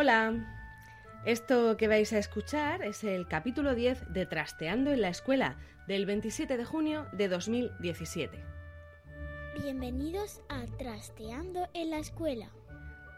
Hola, esto que vais a escuchar es el capítulo 10 de Trasteando en la Escuela del 27 de junio de 2017. Bienvenidos a Trasteando en la Escuela.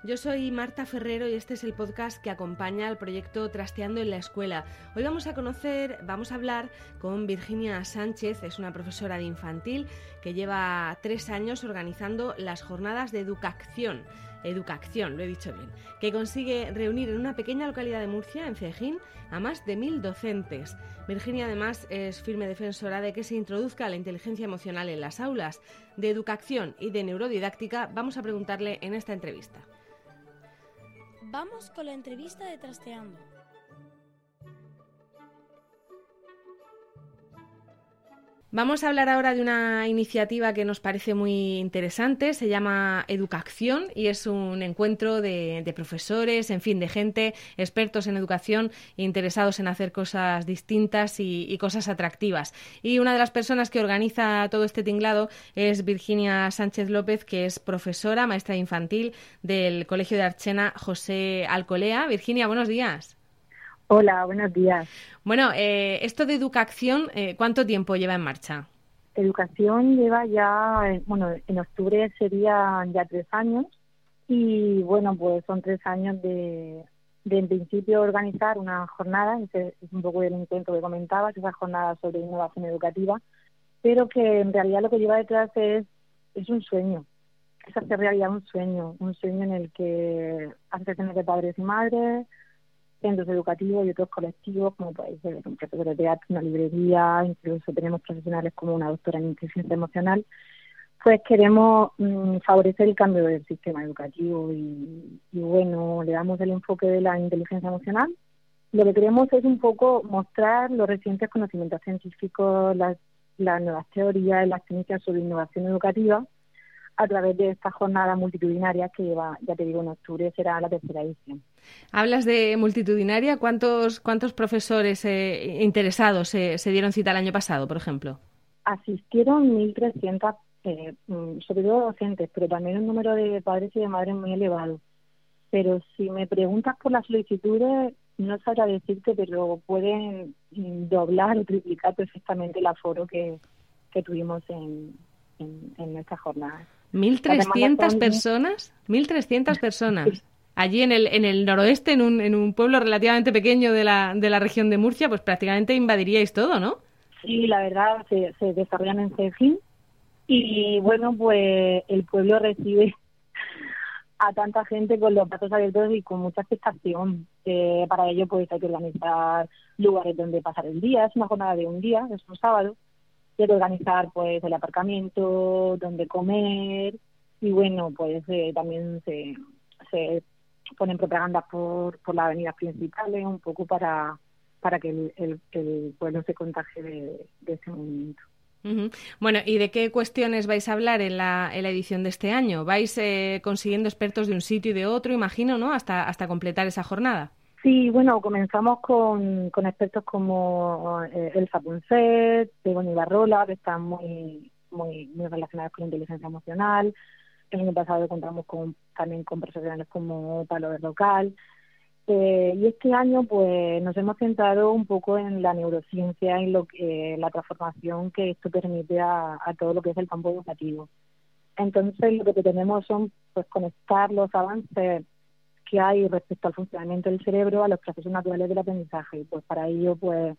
Yo soy Marta Ferrero y este es el podcast que acompaña al proyecto Trasteando en la Escuela. Hoy vamos a conocer, vamos a hablar con Virginia Sánchez, es una profesora de infantil que lleva tres años organizando las jornadas de educación Educación, lo he dicho bien, que consigue reunir en una pequeña localidad de Murcia, en Cejín, a más de mil docentes. Virginia además es firme defensora de que se introduzca la inteligencia emocional en las aulas. De educación y de neurodidáctica vamos a preguntarle en esta entrevista. Vamos con la entrevista de Trasteando. Vamos a hablar ahora de una iniciativa que nos parece muy interesante, se llama Educación y es un encuentro de, profesores, en fin, de gente, expertos en educación, interesados en hacer cosas distintas y, cosas atractivas. Y una de las personas que organiza todo este tinglado es Virginia Sánchez López, que es profesora, maestra infantil del Colegio de Archena José Alcolea. Virginia, buenos días. Hola, buenos días. Bueno, eh, esto de educación, eh, ¿cuánto tiempo lleva en marcha? Educación lleva ya, eh, bueno, en octubre serían ya tres años y bueno, pues son tres años de, de en principio organizar una jornada, ese es un poco el encuentro que comentabas, esa jornada sobre innovación educativa, pero que en realidad lo que lleva detrás es, es un sueño, es hacer realidad un sueño, un sueño en el que asociaciones de padres y madres, centros educativos y otros colectivos, como puede ser un profesor de teatro, una librería, incluso tenemos profesionales como una doctora en inteligencia emocional, pues queremos mm, favorecer el cambio del sistema educativo y, bueno, le damos el enfoque de la inteligencia emocional. Lo que queremos es un poco mostrar los recientes conocimientos científicos, las, las nuevas teorías, las ciencias sobre innovación educativa, a través de esta jornada multitudinaria que lleva, ya te digo, en octubre será la tercera edición. Hablas de multitudinaria, ¿cuántos, cuántos profesores eh, interesados se dieron cita el año pasado, por ejemplo? Asistieron 1.300, eh, mm, sobre todo docentes, pero también un número de padres y de madres muy elevado. Pero si me preguntas por las solicitudes, no sabría decirte, pero pueden mm, doblar o triplicar perfectamente el aforo que, que tuvimos en, en, en esta jornada. ¿1.300 personas? ¿1.300 personas? Allí en el, en el noroeste, en un, en un pueblo relativamente pequeño de la, de la región de Murcia, pues prácticamente invadiríais todo, ¿no? Sí, la verdad, se, se desarrollan en Cejín y bueno, pues el pueblo recibe a tanta gente con los brazos abiertos y con mucha expectación. para ello, pues hay que organizar lugares donde pasar el día. Es una jornada de un día, es un sábado de organizar pues el aparcamiento, donde comer y bueno, pues eh, también se, se ponen propaganda por, por las avenidas principales un poco para, para que el, el, pueblo se contagie de, ese movimiento. Bueno, ¿y de qué cuestiones vais a hablar en la, en la edición de este año? ¿Vais eh, consiguiendo expertos de un sitio y de otro, imagino, ¿no? Hasta, hasta completar esa jornada. Sí, bueno, comenzamos con, con expertos como eh, Elsa Punset, Begoña Barrola, que están muy, muy, muy relacionados con la inteligencia emocional. El año pasado contamos con, también con profesionales como Palo de Local. Eh, y este año pues nos hemos centrado un poco en la neurociencia y lo que, la transformación que esto permite a, todo lo que es el campo educativo. Entonces lo que pretendemos son pues conectar los avances que hay respecto al funcionamiento del cerebro a los procesos naturales del aprendizaje. Y pues para ello pues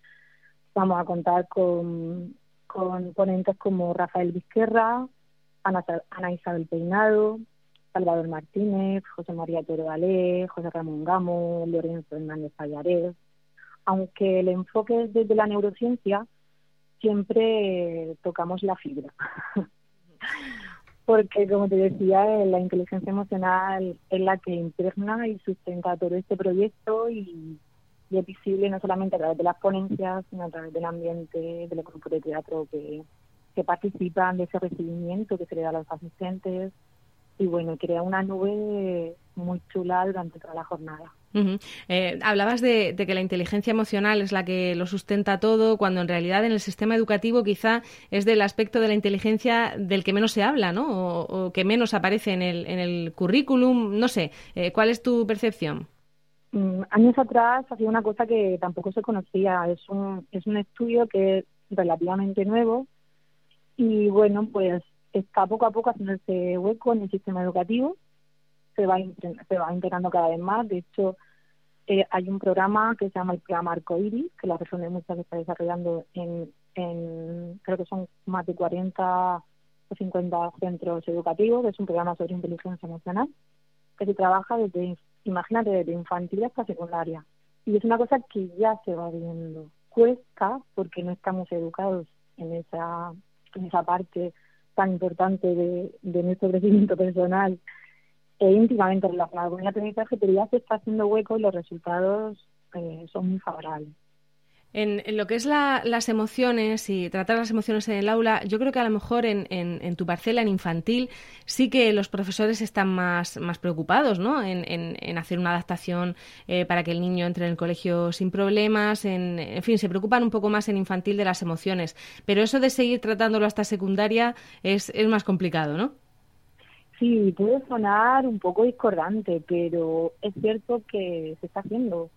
vamos a contar con, con ponentes como Rafael Vizquerra, Ana, Ana Isabel Peinado, Salvador Martínez, José María Toro Alé, José Ramón Gamo, Lorenzo Hernández Payares. Aunque el enfoque es desde la neurociencia, siempre tocamos la fibra. Porque, como te decía, la inteligencia emocional es la que impregna y sustenta todo este proyecto y, es visible no solamente a través de las ponencias, sino a través del ambiente, de los grupos de teatro que participan, de ese recibimiento que se le da a los asistentes, y bueno, crea una nube muy chula durante toda la jornada. Eh, hablabas de, que la inteligencia emocional es la que lo sustenta todo, cuando en realidad en el sistema educativo quizá es del aspecto de la inteligencia del que menos se habla, ¿no? O, que menos aparece en el, en el currículum. No sé, eh, ¿cuál es tu percepción? Mm, años atrás hacía una cosa que tampoco se conocía. Es un, es un estudio que es relativamente nuevo y bueno, pues está poco a poco haciendo ese hueco en el sistema educativo, se va, se va integrando cada vez más. De hecho, eh, hay un programa que se llama el programa Arcoiris, que la región de Murcia se está desarrollando en, creo que son más de 40 o 50 centros educativos, es un programa sobre inteligencia emocional, que se trabaja desde, imagínate, desde infantil hasta secundaria. Y es una cosa que ya se va viendo. Cuesta porque no estamos educados en esa, en esa parte tan importante de nuestro crecimiento personal e íntimamente relacionado con el aprendizaje, pero ya se está haciendo hueco y los resultados eh, son muy favorables. En, lo que es las emociones y tratar las emociones en el aula, yo creo que a lo mejor en, tu parcela, en infantil, sí que los profesores están más, preocupados ¿no? en, hacer una adaptación eh, para que el niño entre en el colegio sin problemas. En, fin, se preocupan un poco más en infantil de las emociones. Pero eso de seguir tratándolo hasta secundaria es más complicado, ¿no? Sí, puede sonar un poco discordante, pero es cierto que se está haciendo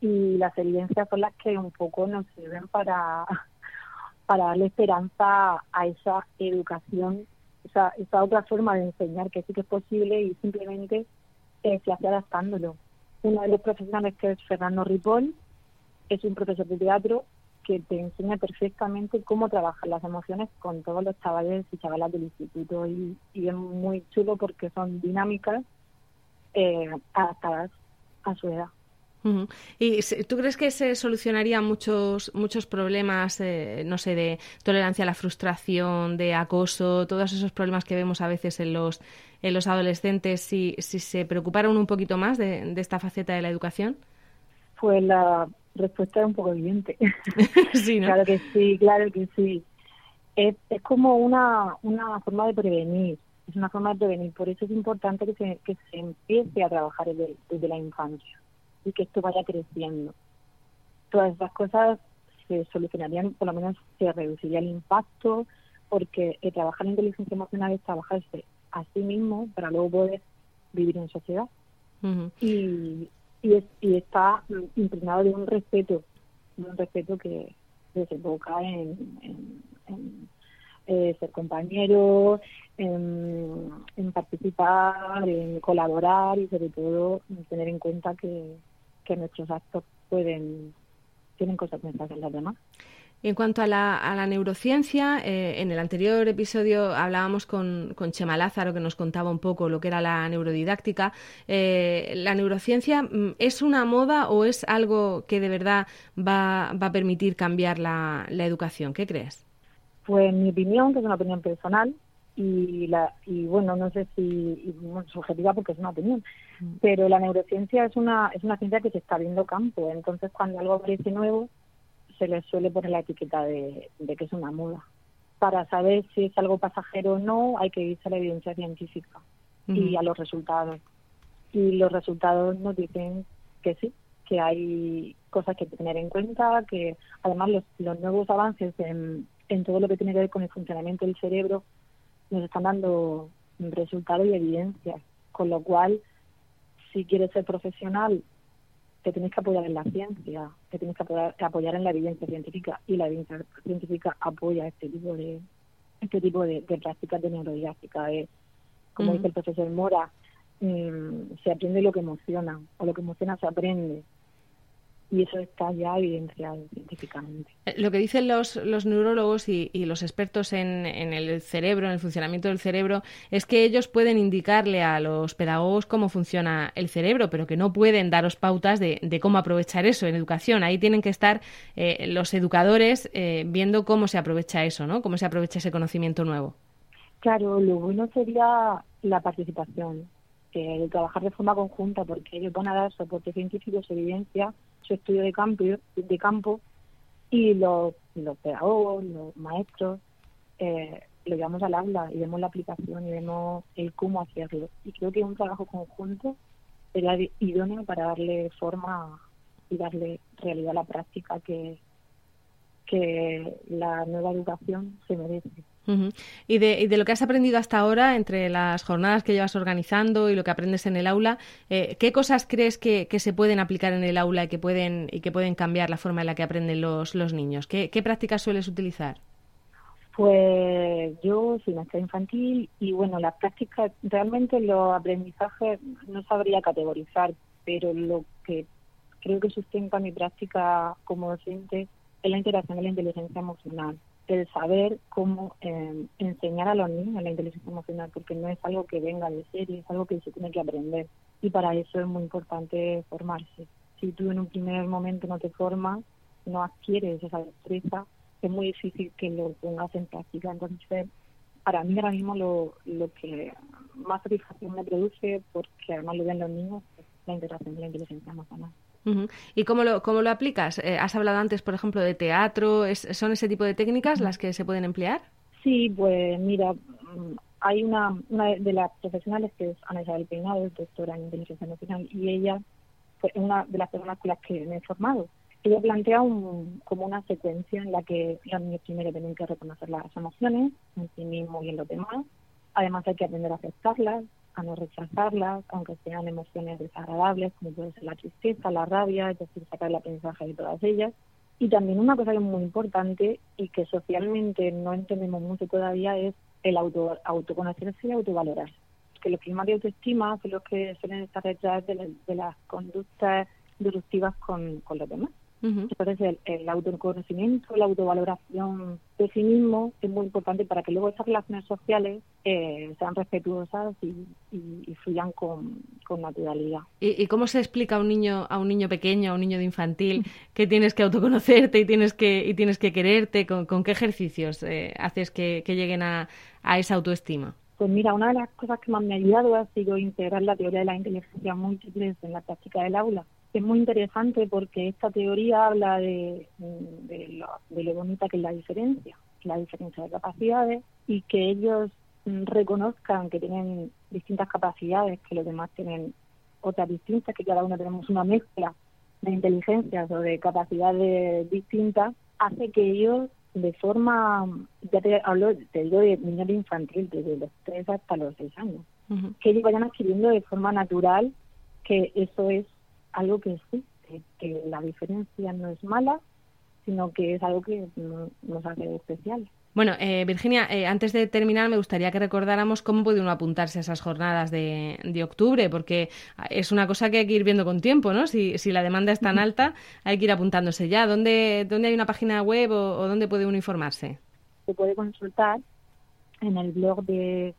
y las evidencias son las que un poco nos sirven para, para darle esperanza a esa educación, esa, esa otra forma de enseñar que sí que es posible y simplemente eh, se hace adaptándolo. Uno de los profesionales que es Fernando Ripoll es un profesor de teatro que te enseña perfectamente cómo trabajar las emociones con todos los chavales y chavalas del instituto y, y es muy chulo porque son dinámicas eh, adaptadas a su edad. ¿Y tú crees que se solucionarían muchos muchos problemas, eh, no sé, de tolerancia a la frustración, de acoso, todos esos problemas que vemos a veces en los en los adolescentes, si, si se preocuparan un poquito más de, esta faceta de la educación? Pues la respuesta es un poco evidente. sí, Claro que sí, claro que sí. Es, es como una, una forma de prevenir, es una forma de prevenir. Por eso es importante que se, que se empiece a trabajar desde la infancia y que esto vaya creciendo. Todas esas cosas se solucionarían, por lo menos se reduciría el impacto, porque trabajar en inteligencia emocional es trabajarse a sí mismo para luego poder vivir en sociedad. y, y, y, está impregnado de un respeto, un respeto que desemboca en, en, eh, ser compañero, en, en, participar, en colaborar y sobre todo tener en cuenta que, que nuestros actos pueden tienen consecuencias en las demás. En cuanto a la, a la neurociencia, eh, en el anterior episodio hablábamos con, con, Chema Lázaro, que nos contaba un poco lo que era la neurodidáctica. Eh, ¿La neurociencia mm, es una moda o es algo que de verdad va, va a permitir cambiar la, la educación? ¿Qué crees? Pues mi opinión, que es una opinión personal, y, la, y bueno, no sé si subjetiva porque es una opinión, mm. pero la neurociencia es una, es una ciencia que se está viendo campo, entonces cuando algo aparece nuevo se le suele poner la etiqueta de, que es una moda. Para saber si es algo pasajero o no hay que irse a la evidencia científica y a los resultados. Y los resultados nos dicen que sí, que hay cosas que tener en cuenta, que además los, los nuevos avances en, en todo lo que tiene que ver con el funcionamiento del cerebro nos están dando resultados y evidencias, con lo cual si quieres ser profesional te tienes que apoyar en la ciencia, te tienes que apoyar, apoyar en la evidencia científica y la evidencia científica apoya este tipo de este tipo de, prácticas de neurodidáctica. como dice el profesor Mora, mm, se aprende lo que emociona o lo que emociona se aprende y eso está ya evidenciado científicamente. Eh, lo que dicen los, los neurólogos y, los expertos en, en, el cerebro, en el funcionamiento del cerebro, es que ellos pueden indicarle a los pedagogos cómo funciona el cerebro, pero que no pueden daros pautas de, de cómo aprovechar eso en educación. Ahí tienen que estar eh, los educadores eh, viendo cómo se aprovecha eso, ¿no? Cómo se aprovecha ese conocimiento nuevo. Claro, lo bueno sería la participación, el trabajar de forma conjunta, porque ellos van a dar soporte científico, evidencia, su estudio de campo, de campo y los, los pedagogos, los maestros, eh, lo llevamos al aula y vemos la aplicación y vemos el cómo hacerlo. Y creo que un trabajo conjunto sería idóneo para darle forma y darle realidad a la práctica que, que la nueva educación se merece. Y, de, y, de, lo que has aprendido hasta ahora, entre las jornadas que llevas organizando y lo que aprendes en el aula, eh, ¿qué cosas crees que, que, se pueden aplicar en el aula y que pueden, y que pueden cambiar la forma en la que aprenden los, los niños? ¿Qué, ¿Qué, prácticas sueles utilizar? Pues yo soy maestra infantil y bueno, las prácticas, realmente los aprendizajes no sabría categorizar, pero lo que creo que sustenta mi práctica como docente es la interacción de la inteligencia emocional el saber cómo eh, enseñar a los niños la inteligencia emocional, porque no es algo que venga de serie, es algo que se tiene que aprender. Y para eso es muy importante formarse. Si tú en un primer momento no te formas, no adquieres esa destreza, es muy difícil que lo pongas en práctica. Entonces, para mí ahora mismo lo, lo que más satisfacción me produce, porque además lo ven los niños, es la integración de la inteligencia emocional. ¿Y cómo lo, cómo lo aplicas? Eh, has hablado antes, por ejemplo, de teatro. ¿Son ese tipo de técnicas las que se pueden emplear? Sí, pues mira, mm, hay una, una de las profesionales que es Ana Isabel Peinado, doctora en inteligencia emocional, y ella fue una de las personas con las que me he formado. Ella plantea un, como una secuencia en la que los niños primero tienen que reconocer las emociones en sí mismos y en los demás. Además hay que aprender a aceptarlas, a no rechazarlas, aunque sean emociones desagradables, como puede ser la tristeza, la rabia, es decir, sacar el aprendizaje de todas ellas. Y también una cosa que es muy importante y que socialmente no entendemos mucho todavía es el auto, autoconocerse y autovalorarse. Que los climas de autoestima son los que suelen estar detrás de, de las conductas disruptivas con, con los demás. Entonces, el, autoconocimiento, la autovaloración de sí mismo es muy importante para que luego esas relaciones sociales eh, sean respetuosas y, fluyan con, naturalidad. ¿Y, cómo se explica a un niño, a un niño pequeño, a un niño de infantil, que tienes que autoconocerte y tienes que, y tienes que quererte? ¿Con, qué ejercicios eh, haces que, lleguen a, a esa autoestima? Pues mira, una de las cosas que más me ha ayudado ha sido integrar la teoría de la inteligencia múltiple en la práctica del aula es muy interesante porque esta teoría habla de, de, lo, de lo bonita que es la diferencia, la diferencia de capacidades y que ellos mm, reconozcan que tienen distintas capacidades, que los demás tienen otras distintas, que cada uno tenemos una mezcla de inteligencias o de capacidades distintas, hace que ellos de forma, ya te hablo, te digo de niños infantil, desde los 3 hasta los 6 años, que ellos vayan adquiriendo de forma natural que eso es algo que existe, que la diferencia no es mala, sino que es algo que nos hace especial. Bueno, eh, Virginia, eh, antes de terminar, me gustaría que recordáramos cómo puede uno apuntarse a esas jornadas de, de, octubre, porque es una cosa que hay que ir viendo con tiempo, ¿no? Si, si la demanda es tan alta, hay que ir apuntándose ya. ¿Dónde, dónde hay una página web o, dónde puede uno informarse? Se puede consultar en el blog de,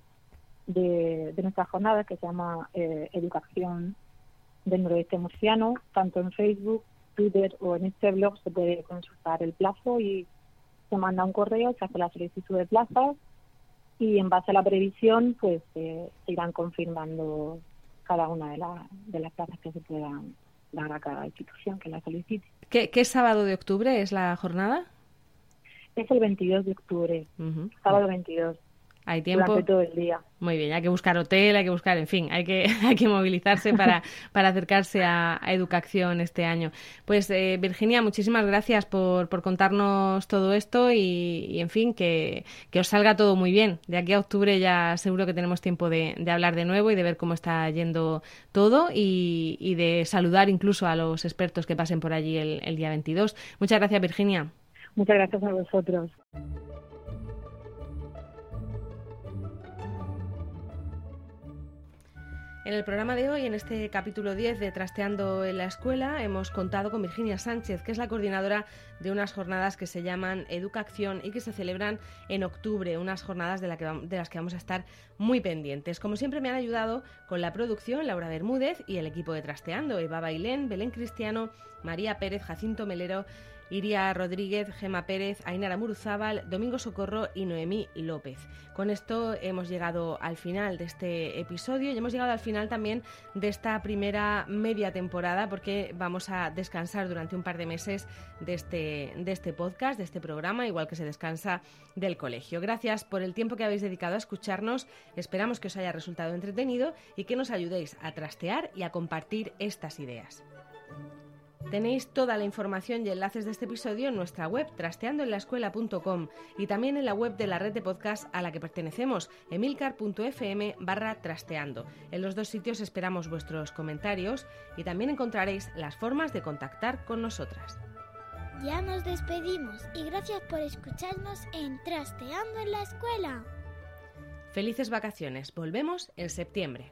de, de nuestra jornada, que se llama eh, Educación del noroeste murciano, tanto en Facebook, Twitter o en este blog se puede consultar el plazo y se manda un correo, se hace la solicitud de plazas y en base a la previsión pues se irán confirmando cada una de, de las plazas que se puedan dar a cada institución que la solicite. ¿Qué, qué sábado de octubre es la jornada? Es el 22 de octubre, sábado 22. Hay tiempo. Durante todo el día. Muy bien, hay que buscar hotel, hay que buscar, en fin, hay que, hay que movilizarse para, para acercarse a, Educación este año. Pues eh, Virginia, muchísimas gracias por, por contarnos todo esto y, en fin, que, que, os salga todo muy bien. De aquí a octubre ya seguro que tenemos tiempo de, de hablar de nuevo y de ver cómo está yendo todo y, y, de saludar incluso a los expertos que pasen por allí el, el día 22. Muchas gracias, Virginia. Muchas gracias a vosotros. En el programa de hoy, en este capítulo 10 de Trasteando en la Escuela, hemos contado con Virginia Sánchez, que es la coordinadora de unas jornadas que se llaman Educación y que se celebran en octubre, unas jornadas de, de las que vamos a estar muy pendientes. Como siempre me han ayudado con la producción Laura Bermúdez y el equipo de Trasteando, Eva Bailén, Belén Cristiano, María Pérez, Jacinto Melero Iria Rodríguez, Gema Pérez, Ainara Muruzábal, Domingo Socorro y Noemí López. Con esto hemos llegado al final de este episodio y hemos llegado al final también de esta primera media temporada porque vamos a descansar durante un par de meses de este, de este podcast, de este programa, igual que se descansa del colegio. Gracias por el tiempo que habéis dedicado a escucharnos. Esperamos que os haya resultado entretenido y que nos ayudéis a trastear y a compartir estas ideas. Tenéis toda la información y enlaces de este episodio en nuestra web trasteandoenlaescuela.com y también en la web de la red de podcast a la que pertenecemos, emilcar.fm barra trasteando. En los dos sitios esperamos vuestros comentarios y también encontraréis las formas de contactar con nosotras. Ya nos despedimos y gracias por escucharnos en Trasteando en la Escuela. Felices vacaciones, volvemos en septiembre.